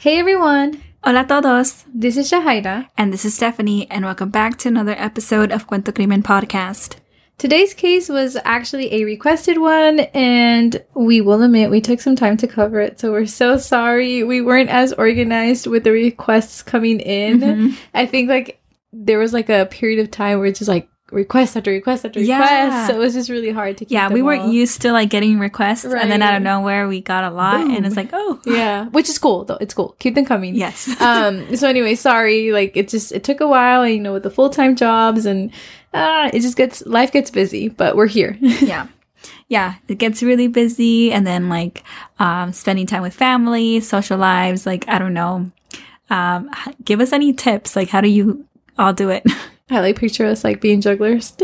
Hey everyone! Hola todos! This is Shahaira. And this is Stephanie, and welcome back to another episode of Cuento Crimen Podcast. Today's case was actually a requested one, and we will admit we took some time to cover it, so we're so sorry. We weren't as organized with the requests coming in. Mhm. I think like there was like a period of time where it's just like request after request after Yeah. request, so it was just really hard to keep Yeah, we weren't all. used to like getting requests, and then out of nowhere we got a lot, and it's like, oh, Yeah, which is cool though. It's cool. Keep them coming. yes. um so anyway sorry like it just it took a while and you know with the full-time jobs and uh it just gets life gets busy but we're here yeah. Yeah, it gets really busy, and then like um, spending time with family, social lives. Like, I don't know. Um, give us any tips. Like, how do you all do it? i like picture us like being jugglers.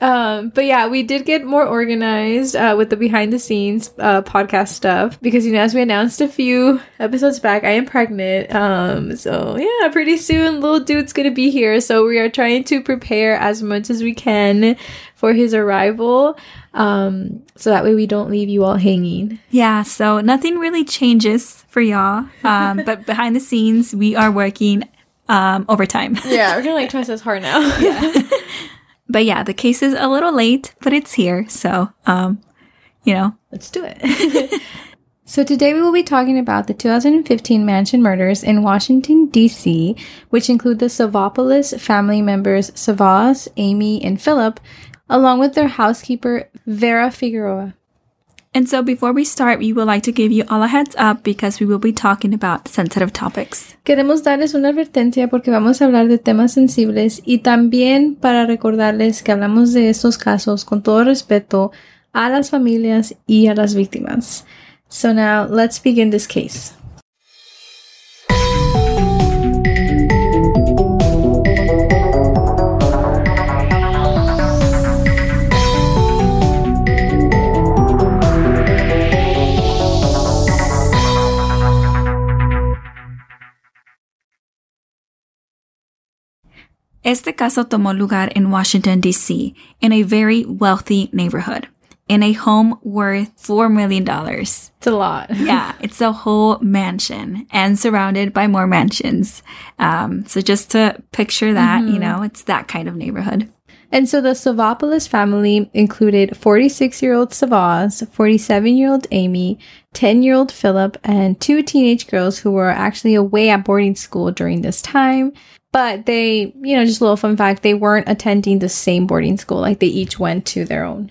Um but yeah we did get more organized uh with the behind the scenes uh podcast stuff because you know as we announced a few episodes back i am pregnant. Um so yeah pretty soon little dude's gonna be here. So we are trying to prepare as much as we can for his arrival. Um so that way we don't leave you all hanging. Yeah, so nothing really changes for y'all. Um, but behind the scenes, we are working um, overtime. Yeah, we're gonna like twice as hard now. yeah. But yeah, the case is a little late, but it's here. So, um, you know, Let's do it. so today we will be talking about the 2015 mansion murders in Washington D.C., which include the Savopoulos family members Savvas, Amy, and Philip, along with their housekeeper Vera Figueroa. And so before we start, we would like to give you all a heads up because we will be talking about sensitive topics. Queremos darles una advertencia porque vamos a hablar de temas sensibles y también para recordarles que hablamos de estos casos con todo respeto a las familias y a las víctimas. So now let's begin this case. Este caso tomó lugar in Washington, D.C., in a very wealthy neighborhood, in a home worth $4 million. It's a lot. yeah, it's a whole mansion and surrounded by more mansions. Um, so just to picture that, you know, it's that kind of neighborhood. And so the Savopoulos family included 46 year old Savvas, 47 year old Amy, 10 year old Philip, and two teenage girls who were actually away at boarding school during this time. But they, you know, just a little fun fact, they weren't attending the same boarding school. Like they each went to their own.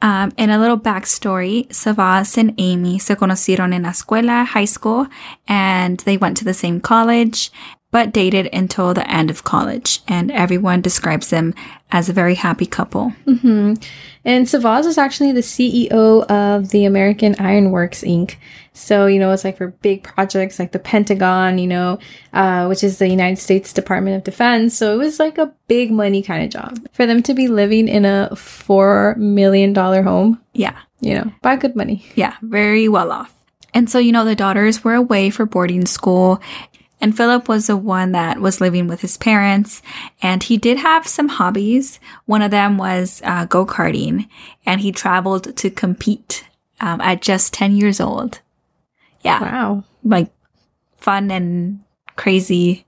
Um, and a little backstory, Savvas and Amy se conocieron en la escuela, high school, and they went to the same college, but dated until the end of college. And everyone describes them as a very happy couple. And Savvas was actually the CEO of the American Ironworks Inc. So, you know, it's like for big projects like the Pentagon, you know, uh, which is the United States Department of Defense. So it was like a big money kind of job for them to be living in a $4 million home, Yeah. you know, buy good money. Yeah, very well off. And so, you know, the daughters were away for boarding school, and Philip was the one that was living with his parents, and he did have some hobbies. One of them was uh, go karting, and he traveled to compete um, at just 10 years old. Yeah, Wow. like fun and crazy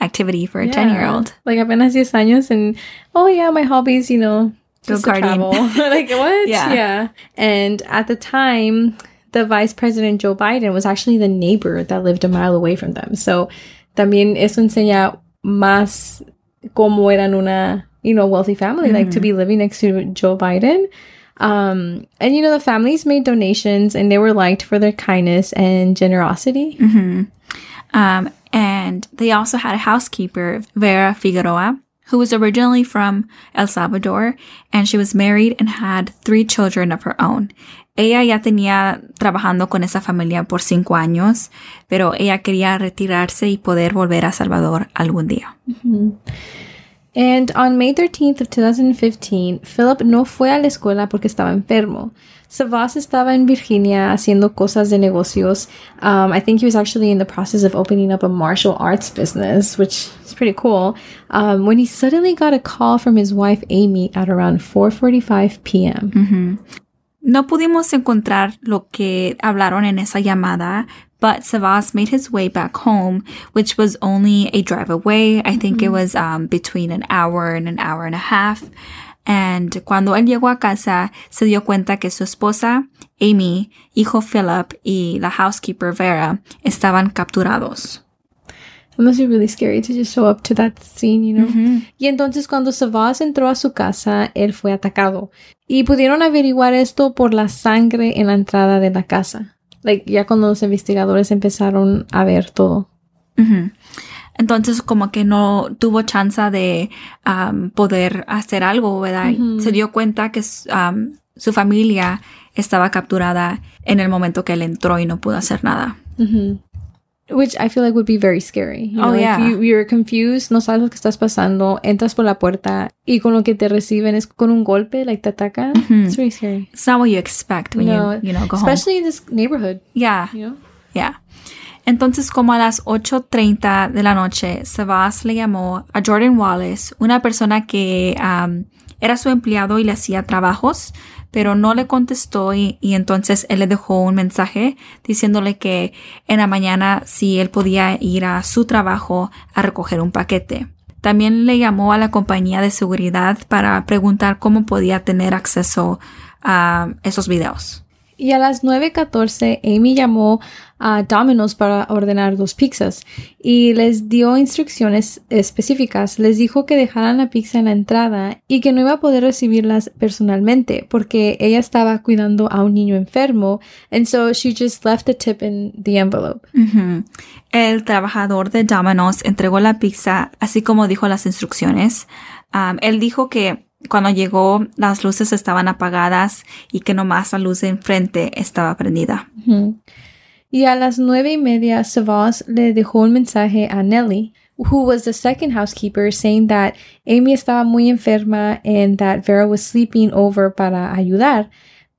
activity for a 10 year old. Like apenas 10 años and, oh yeah, my hobbies, you know, just to Go-karting. like what? Yeah. Yeah. And at the time, the vice president Joe Biden was actually the neighbor that lived a mile away from them. So también eso enseña más cómo eran una, you know, wealthy family, like to be living next to Joe Biden. Um, and you know, the families made donations and they were liked for their kindness and generosity. Um, and they also had a housekeeper, Vera Figueroa, who was originally from El Salvador, and she was married and had three children of her own. Ella ya tenía trabajando con esa familia por cinco años, pero ella quería retirarse y poder volver a Salvador algún día. And on May 13th of 2015, Philip no fue a la escuela porque estaba enfermo. Savvas estaba en Virginia haciendo cosas de negocios. Um, I think he was actually in the process of opening up a martial arts business, which is pretty cool. Um, when he suddenly got a call from his wife Amy at around 4:45 p.m. No pudimos encontrar lo que hablaron en esa llamada, but Savas made his way back home, which was only a drive away. I think it was um, between an hour and an hour and a half. And cuando él llegó a casa, se dio cuenta que su esposa, Amy, hijo Philip y la housekeeper Vera estaban capturados. It must be really scary to just show up to that scene, you know. Y entonces cuando Savas entró a su casa, él fue atacado. Y pudieron averiguar esto por la sangre en la entrada de la casa. Like, ya cuando los investigadores empezaron a ver todo. Ujú. Entonces como que no tuvo chance de um, poder hacer algo, ¿verdad? Se dio cuenta que um, su familia estaba capturada en el momento que él entró y no pudo hacer nada. Which I feel like would be very scary. You Oh, know, yeah. If you, you're confused, no sabes lo que estás pasando, entras por la puerta y con lo que te reciben es con un golpe, like te atacan. It's very scary. It's not what you expect when No, you, you know, go home. especially in this neighborhood, Yeah. you know? Yeah. Entonces, como a las 8.30 de la noche, Savas le llamó a Jordan Wallace, una persona que um, era su empleado y le hacía trabajos, pero no le contestó y, entonces él le dejó un mensaje diciéndole que en la mañana si él podía ir a su trabajo a recoger un paquete. También le llamó a la compañía de seguridad para preguntar cómo podía tener acceso a esos videos. Y a las 9.14, Amy llamó a Domino's para ordenar dos pizzas y les dio instrucciones específicas. Les dijo que dejaran la pizza en la entrada y que no iba a poder recibirlas personalmente porque ella estaba cuidando a un niño enfermo. And so she just left the tip in the envelope. El trabajador de Domino's entregó la pizza así como dijo las instrucciones. Um, él dijo que cuando llegó las luces estaban apagadas y que nomás la luz de enfrente estaba prendida. Y a las nueve y media, Savas le dejó un mensaje a Nellie, who was the second housekeeper, saying that Amy estaba muy enferma and that Vera was sleeping over para ayudar.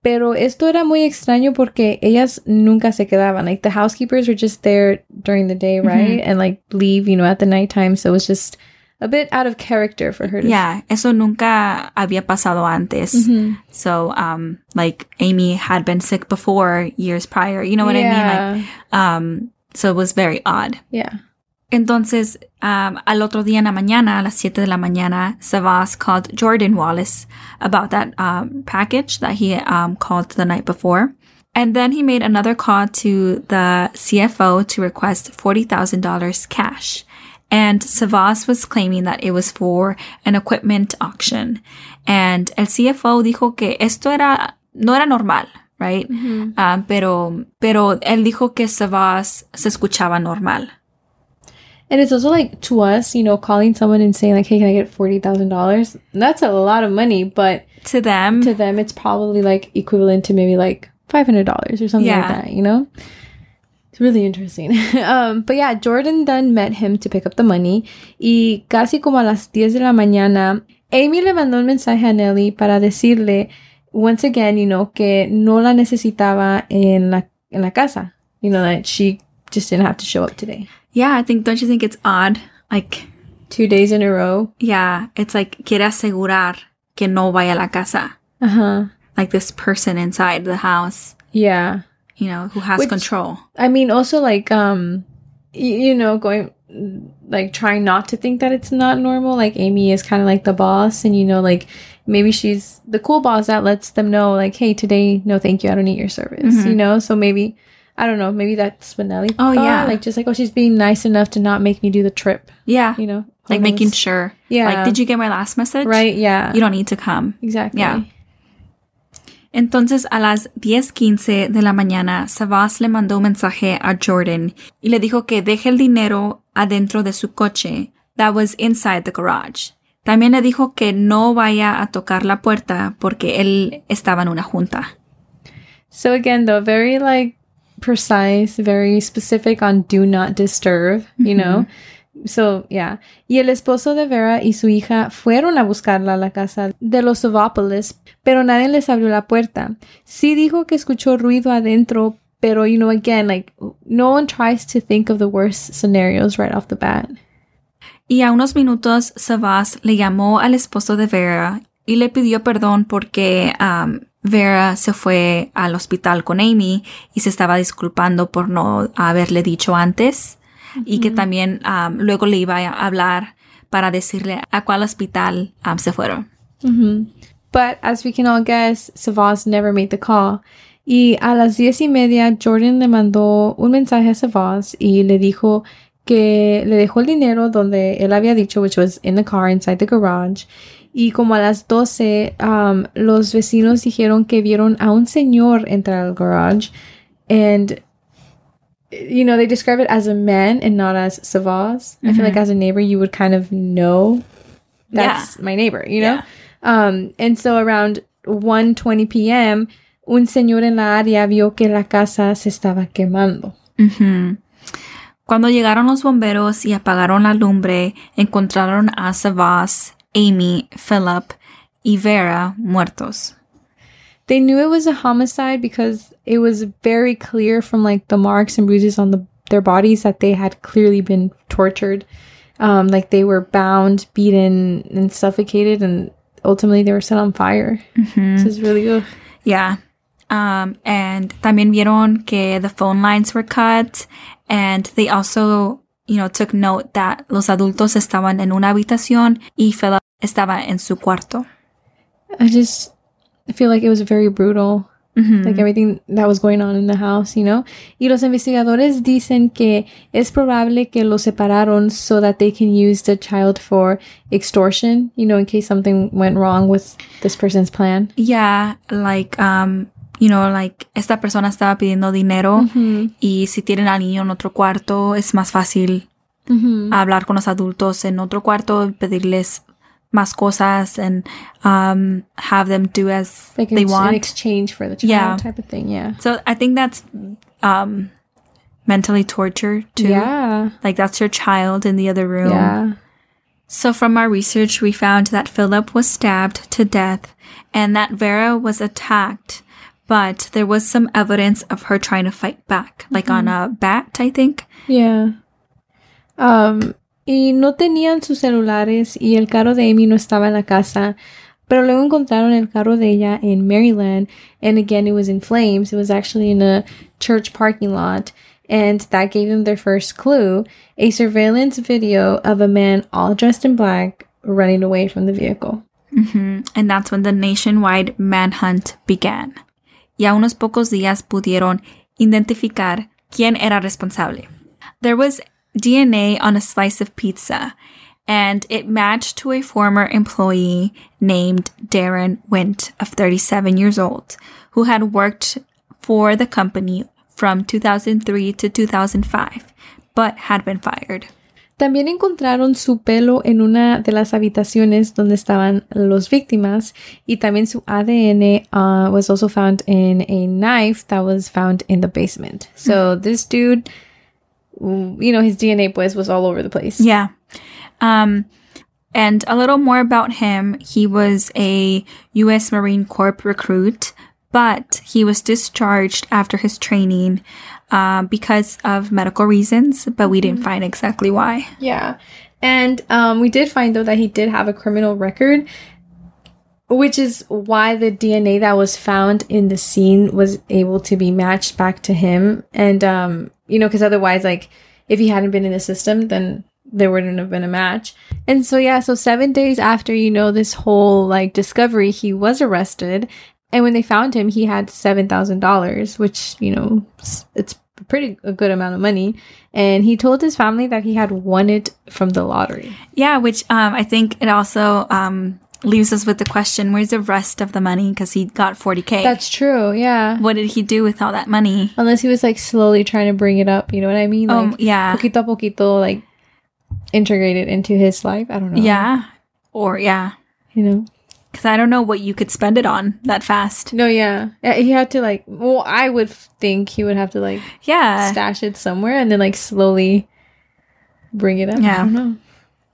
Pero esto era muy extraño porque ellas nunca se quedaban. Like the housekeepers were just there during the day, right? And like leave, you know, at the nighttime. So it was just a bit out of character for her to Yeah, eso nunca había pasado antes. Mhm. So, um, like Amy had been sick before years prior. You know what I mean? Yeah. Like, um, so it was very odd. Yeah. Entonces, um, al otro día en la mañana, a las 7 de la mañana, Savvas called Jordan Wallace about that um, package that he um, called the night before. And then he made another call to the CFO to request $40,000 cash. And Savvas was claiming that it was for an equipment auction. And el CFO dijo que esto era, no era normal, right? Um, pero, pero él dijo que Savvas se escuchaba normal. And it's also like to us, you know, calling someone and saying like, "Hey, can I get forty thousand dollars?" That's a lot of money, but To them, to them, it's probably like equivalent to maybe like five hundred dollars or something Yeah. like that. You know, it's really interesting. um, but yeah, Jordan then met him to pick up the money, y casi como a las diez de la mañana, Amy le mandó un mensaje a Nelly para decirle once again, you know, que no la necesitaba en la en la casa. You know that she just didn't have to show up today. Yeah, I think, don't you think it's odd? Like, Two days in a row. yeah, it's like, quiere asegurar que no vaya a la casa. Uh huh. Like this person inside the house, Yeah. You know, who has Which- control. I mean, also like, um, you know, going, like trying not to think that it's not normal. Like Amy is kind of like the boss and, you know, like maybe she's the cool boss that lets them know like, Hey, today, no, thank you. I don't need your service, you know? So maybe, I don't know, maybe that's Nelly Oh, thought, yeah. Like just like, oh, she's being nice enough to not make me do the trip, Yeah. you know? like making sure. Yeah. Like, did you get my last message? Right. Yeah. You don't need to come. exactly. Yeah. Entonces, a las 10:15 de la mañana, Savas le mandó un mensaje a Jordan y le dijo que deje el dinero adentro de su coche that was inside the garage. También le dijo que no vaya a tocar la puerta porque él estaba en una junta. So again, though, very like precise, very specific on do not disturb, you know? So, yeah. Y el esposo de Vera y su hija fueron a buscarla a la casa de los Savopoulos, pero nadie les abrió la puerta. Sí dijo que escuchó ruido adentro, pero, you know, again, like, no one tries to think of the worst scenarios right off the bat. Y a unos minutos, Savas le llamó al esposo de Vera y le pidió perdón porque um, Vera se fue al hospital con Amy y se estaba disculpando por no haberle dicho antes y que también um, luego le iba a hablar para decirle a cuál hospital um, se fueron. But as we can all guess, Savas never made the call. Y a las diez y media, Jordan le mandó un mensaje a Savas y le dijo que le dejó el dinero donde él había dicho, which was in the car inside the garage. Y como a las 12, um, los vecinos dijeron que vieron a un señor entrar al garage. And, you know, they describe it as a man and not as Savvas. I feel like as a neighbor, you would kind of know that's my neighbor, you know? Yeah. Um, and so around 1.20 p.m., un señor en la área vio que la casa se estaba quemando. Ujú. Cuando llegaron los bomberos y apagaron la lumbre, encontraron a Savvas, Amy, Philip y Vera muertos. They knew it was a homicide because it was very clear from like the marks and bruises on the, their bodies that they had clearly been tortured. Um, like they were bound, beaten, and suffocated, and ultimately they were set on fire. This is really good. Yeah. Um, and también vieron que the phone lines were cut and they also, you know, took note that los adultos estaban en una habitación y Philip estaba en su cuarto. I just feel like it was very brutal. Like everything that was going on in the house, you know? Y los investigadores dicen que es probable que los separaron so that they can use the child for extortion, you know, in case something went wrong with this person's plan. Yeah, like, um, you know, like esta persona estaba pidiendo dinero y si tienen al niño en otro cuarto es más fácil hablar con los adultos en otro cuarto, pedirles más cosas and um, have them do as Like they want in exchange for the child Yeah. type of thing, yeah. So I think that's um, mentally torture too. Yeah. Like that's your child in the other room. Yeah. So from our research, we found that Philip was stabbed to death and that Vera was attacked, but there was some evidence of her trying to fight back, like on a bat, I think. Yeah. Um, y no tenían sus celulares y el carro de Amy no estaba en la casa. Pero luego encontraron el carro de ella en Maryland. And again, it was in flames. It was actually in a church parking lot. And that gave them their first clue a surveillance video of a man all dressed in black running away from the vehicle. Mm-hmm. And that's when the nationwide manhunt began. Y a unos pocos días pudieron identificar quién era responsable. There was DNA on a slice of pizza, and it matched to a former employee named Daron Wint of 37 years old, who had worked for the company from 2003 to 2005, but had been fired. También encontraron su pelo en una de las habitaciones donde estaban los víctimas y también su ADN uh, was also found in a knife that was found in the basement. So this dude, you know, his DNA pues was all over the place. Yeah. Um, and a little more about him. He was a U.S. Marine Corps recruit, but he was discharged after his training uh, because of medical reasons, but we didn't find exactly why. Yeah. And um, we did find, though, that he did have a criminal record, which is why the DNA that was found in the scene was able to be matched back to him. And, um, you know, because otherwise, like, if he hadn't been in the system, then there wouldn't have been a match. And so, yeah, so seven days after, you know, this whole, like, discovery, he was arrested. And when they found him, he had $7,000, which, you know, it's, pretty a good amount of money. And he told his family that he had won it from the lottery. Yeah, which um, I think it also um, leaves us with the question where's the rest of the money? Because he got 40K. That's true, yeah. what did he do with all that money? Unless he was like slowly trying to bring it up, you know what I mean? Like, Um, yeah. Poquito a poquito, like integrate it into his life. I don't know. Yeah. Or, yeah. You know? Because I don't know what you could spend it on that fast. No, yeah. Yeah, He had to like, well, I would think he would have to like Yeah. stash it somewhere and then like slowly bring it up. Yeah.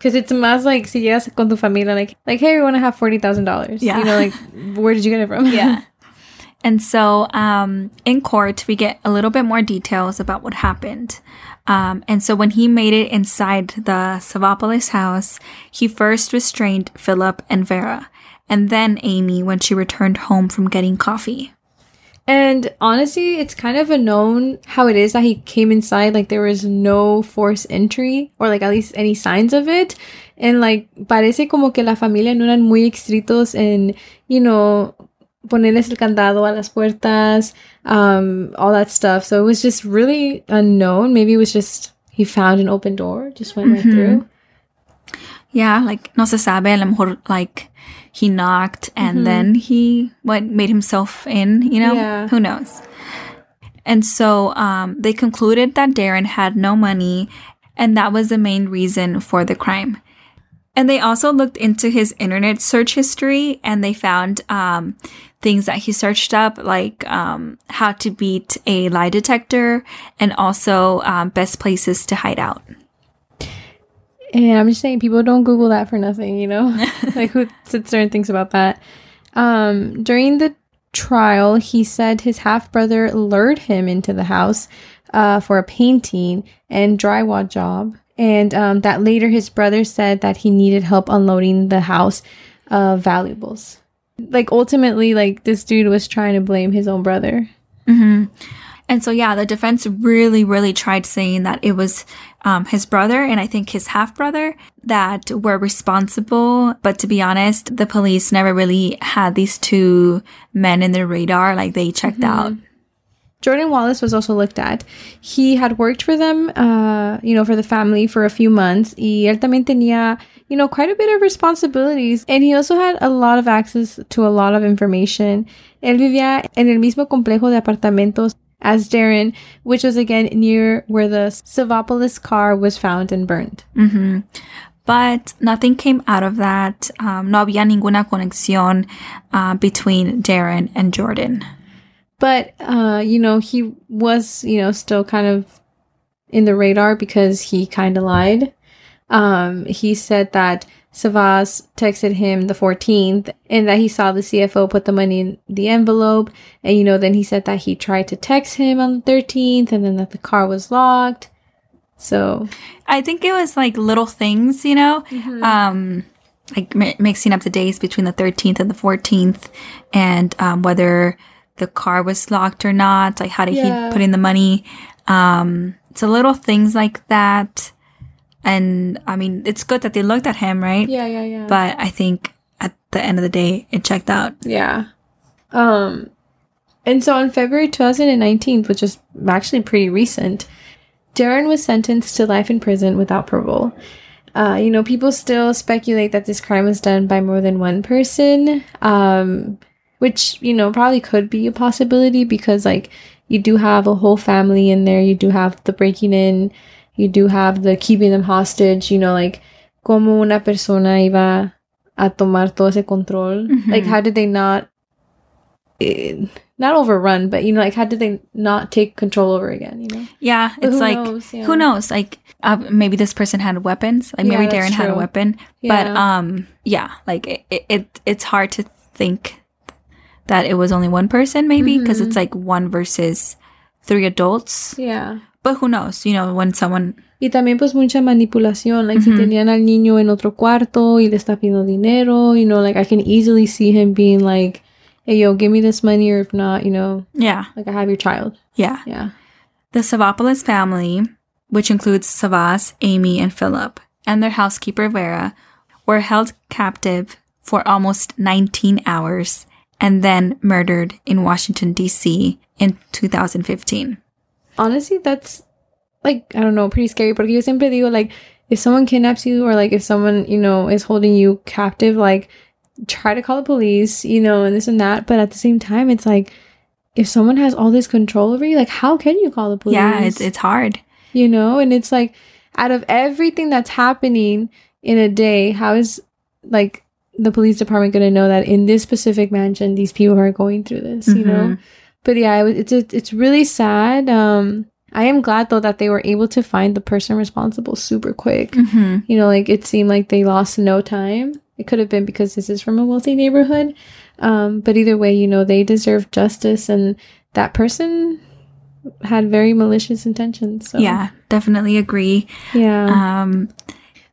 I don't know. Because it's más like, si llegas con tu familia, like, like, hey, we want to have $40,000. Yeah. You know, like, where did you get it from? yeah. And so um, in court, we get a little bit more details about what happened. Um, and so when he made it inside the Savopoulos house, he first restrained Philip and Vera. and then Amy when she returned home from getting coffee. And honestly, it's kind of a known how it is that he came inside. Like there was no forced entry or like at least any signs of it. And like parece como que la familia no eran muy estrictos en, you know, ponerles el candado a las puertas, um, all that stuff. So it was just really unknown. Maybe it was just he found an open door, just went right through. Yeah, like no se sabe, a lo mejor like he knocked and then he what made himself in, you know? Yeah. Who knows? And so um, they concluded that Daron had no money, and that was the main reason for the crime. And they also looked into his internet search history and they found um, things that he searched up, like um, how to beat a lie detector and also um, best places to hide out. And I'm just saying, people don't Google that for nothing, you know? like, who sits there and thinks about that? Um, during the trial, he said his half brother lured him into the house uh, for a painting and drywall job. And um, that later his brother said that he needed help unloading the house of valuables. Like, ultimately, like, this dude was trying to blame his own brother. And so, yeah, the defense really, really tried saying that it was um, his brother and I think his half brother that were responsible. But to be honest, the police never really had these two men in their radar. Like they checked out. Jordan Wallace was also looked at. He had worked for them, uh, you know, for the family for a few months. Y él también tenía, you know, quite a bit of responsibilities. And he also had a lot of access to a lot of information. Él vivía en el mismo complejo de apartamentos as Daron, which was again near where the Savopoulos car was found and burned. But nothing came out of that. Um, no había ninguna conexión uh, between Daron and Jordan. But, uh, you know, he was, you know, still kind of in the radar because he kind of lied. Um, he said that Savvas texted him the 14th and that he saw the CFO put the money in the envelope. And, you know, then he said that he tried to text him on the 13th and then that the car was locked. So, I think it was like little things, you know, um, like mi- mixing up the days between the 13th and the 14th and um, whether the car was locked or not. Like, how did Yeah. he put in the money? Um, so little things like that. And I mean, it's good that they looked at him, right? yeah, yeah, yeah. But I think at the end of the day, it checked out. Yeah. Um and so on February 2019, which is actually pretty recent, Daron was sentenced to life in prison without parole. Uh, you know, people still speculate that this crime was done by more than one person, um, which, you know, probably could be a possibility because, like, you do have a whole family in there. You do have the breaking in. You do have the keeping them hostage. You know, like, como una persona iba a tomar todo ese control. Like, how did they not, eh, not overrun, but, you know, like, how did they not take control over again, you know? Yeah, But it's like knows, yeah. who knows? Like uh, maybe this person had weapons. Like maybe Yeah, Daron had a true. weapon. But Yeah. um, yeah, like it, it, it it's hard to think that it was only one person, maybe because Mm-hmm. it's like one versus three adults. Yeah. But who knows? You know, when someone Y también pues mucha manipulación, like si Ujú. tenían al niño en otro cuarto y le está pidiendo dinero, you know, like I can easily see him being like, hey yo, give me this money or if not, you know, yeah, like I have your child. yeah, Yeah. the Savopoulos family, which includes Savvas, Amy, and Philip, and their housekeeper Vera, were held captive for almost 19 hours and then murdered in Washington, D.C. in 2015. Honestly, that's like, I don't know, pretty scary. Porque yo siempre digo, like, if someone kidnaps you or like if someone, you know, is holding you captive, like, try to call the police, you know, and this and that. But at the same time, it's like, if someone has all this control over you, like, how can you call the police? Yeah, it's, it's hard. you know and it's like out of everything that's happening in a day how is like the police department going to know that in this specific mansion these people are going through this you know mm-hmm. But yeah it, it's it's it's really sad. Um i am glad though that they were able to find the person responsible super quick. Hmm you know like it seemed like they lost no time. It could have been because this is from a wealthy neighborhood. Um but either way you know they deserve justice and that person had very malicious intentions so. Yeah, definitely agree. yeah. Um,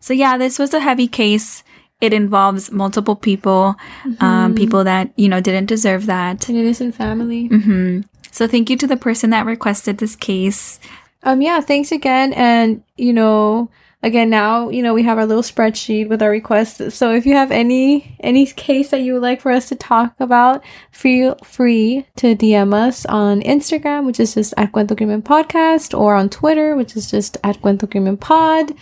so yeah, this was a heavy case. It involves multiple people, um, people that, you know, didn't deserve that. An innocent family. hmm So thank you to the person that requested this case. Um, yeah, thanks again. And, you know, again, now, you know, we have our little spreadsheet with our requests. So if you have any, any case that you would like for us to talk about, feel free to DM us on Instagram, which is just at Cuento Crimen Podcast, or on Twitter, which is just at Cuento Crimen Pod.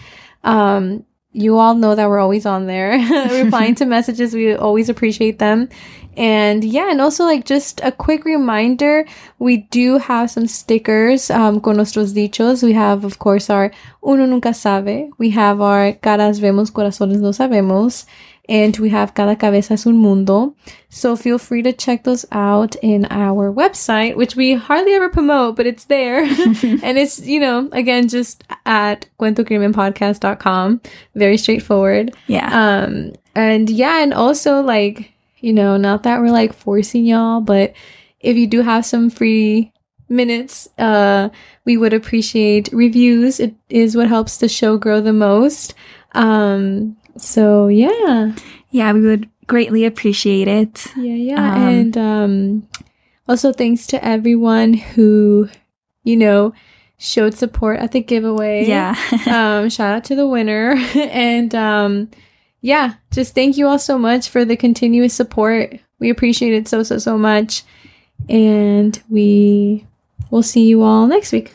Um, you all know that we're always on there replying to messages. We always appreciate them. And yeah, and also like just a quick reminder, we do have some stickers um, con nuestros dichos. We have, of course, our Uno Nunca Sabe. We have our Caras Vemos, Corazones No Sabemos. And we have Cada Cabeza es un Mundo. So feel free to check those out in our website, which we hardly ever promote, but it's there. and it's, you know, again, just at cuentocrimenpodcast.com. Very straightforward. Yeah. Um, and yeah, and also like, you know, not that we're like forcing y'all, but if you do have some free minutes, uh, we would appreciate reviews. It is what helps the show grow the most. Um, so yeah, yeah, we would greatly appreciate it. yeah, yeah. Um, and, um, also thanks to everyone who, you know, showed support at the giveaway. Yeah. um, shout out to the winner. and um, yeah, just thank you all so much for the continuous support. We appreciate it so, so, so much. And we will see you all next week.